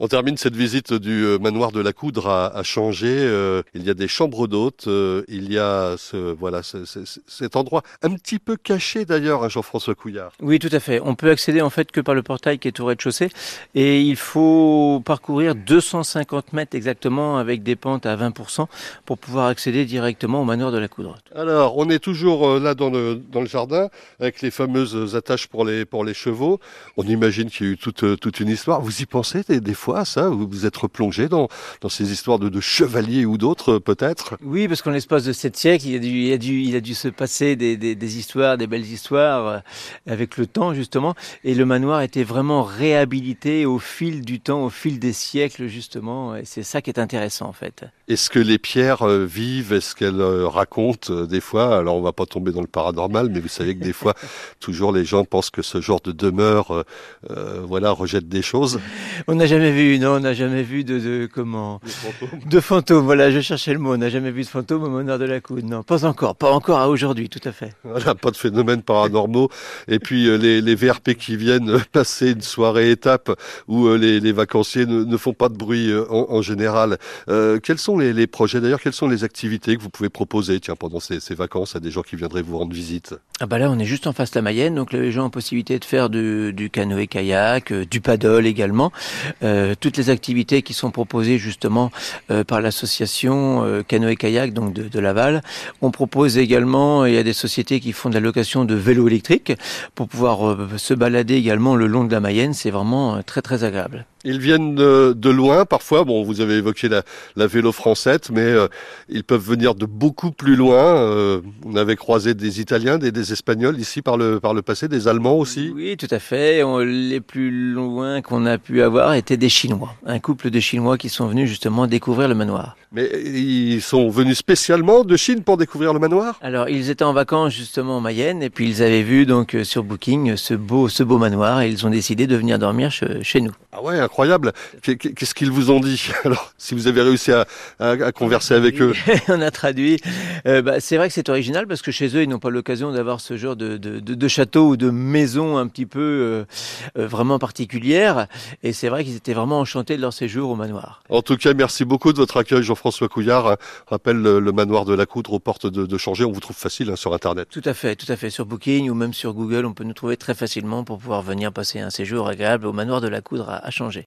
On termine cette visite du euh, manoir de la Coudre à, à Changé. Euh, il y a des chambres d'hôtes. euh, il y a ce, voilà ce- ce- ce- cet endroit un petit peu caché d'ailleurs, hein, Jean-François Couillard. Oui, tout à fait. On peut accéder en fait que par le portail qui est au rez-de-chaussée et il faut parcourir 250 mètres exactement avec des pentes à 20% pour pouvoir accéder directement au manoir de la Coudre. Alors, on est toujours euh, là dans le, dans le jardin avec les fameuses attaches pour les, pour les chevaux. On imagine qu'il y a eu toute, toute une histoire. Vous y pensez des, des fois ça Vous vous êtes replongé dans, dans ces histoires de, de chevaliers ou d'autres euh, peut-être? Oui, parce qu'en l'espace de sept siècles, il a dû, il a dû, il a dû se passer des, des, des histoires, des belles histoires euh, avec le temps justement. Et le manoir était vraiment réhabilité au fil du temps, au fil des siècles justement. Et c'est ça qui est intéressant en fait. Est-ce que les pierres euh, vivent? Est-ce qu'elles euh, racontent des fois? Alors, on va pas tomber dans le paranormal, mais vous savez que des fois, toujours les gens pensent que ce genre de demeure, voilà, rejette des choses. On n'a jamais vu, non, on n'a jamais vu de, de comment De fantômes, voilà, je cherchais le mot. On n'a jamais vu de fantôme au manoir de la Coude. Non, pas encore, pas encore à aujourd'hui, tout à fait. Voilà, pas de phénomènes paranormaux. Et puis euh, les, les VRP qui viennent euh, passer une soirée étape où euh, les, les vacanciers ne, ne font pas de bruit euh, en, en général. Euh, quels sont les, les projets d'ailleurs Quelles sont les activités que vous pouvez proposer tiens, pendant ces, ces vacances à des gens qui viendraient vous rendre visite? Ah bah là, on est juste en face de la Mayenne, donc les gens ont possibilité de faire du, du canoë-kayak, du paddle également. Euh, toutes les activités qui sont proposées justement euh, par l'association euh, canoë-kayak donc de, de Laval. On propose également, il y a des sociétés qui font de la location de vélos électriques pour pouvoir euh, se balader également le long de la Mayenne. C'est vraiment euh, très très agréable. Ils viennent de, loin parfois. Bon, vous avez évoqué la, la vélo française, mais euh, ils peuvent venir de beaucoup plus loin. Euh, on avait croisé des Italiens, des, des Espagnols ici par le, par le passé, des Allemands aussi. Oui, tout à fait. On- les plus loin qu'on a pu avoir étaient des Chinois. Un couple de Chinois qui sont venus justement découvrir le manoir. Mais ils sont venus spécialement de Chine pour découvrir le manoir? Alors, ils étaient en vacances justement en Mayenne et puis ils avaient vu donc euh, sur Booking euh, ce beau, ce beau manoir et ils ont décidé de venir dormir che- chez nous. Ah ouais, incroyable. Qu'est- Qu'est-ce qu'ils vous ont dit? Alors, si vous avez réussi à, à- à converser avec eux. On a traduit. Euh, bah, c'est vrai que c'est original parce que chez eux, ils n'ont pas l'occasion d'avoir ce genre de, de, de, de château ou de maison un petit peu euh, euh, vraiment particulière. Et c'est vrai qu'ils étaient vraiment enchantés de leur séjour au manoir. En tout cas, merci beaucoup de votre accueil, Jean-François Couillard. Rappelle le, le manoir de la Coudre aux portes de, de Changer. On vous trouve facile hein, sur Internet. Tout à fait, tout à fait. Sur Booking ou même sur Google, on peut nous trouver très facilement pour pouvoir venir passer un séjour agréable au manoir de la Coudre à, à Changer.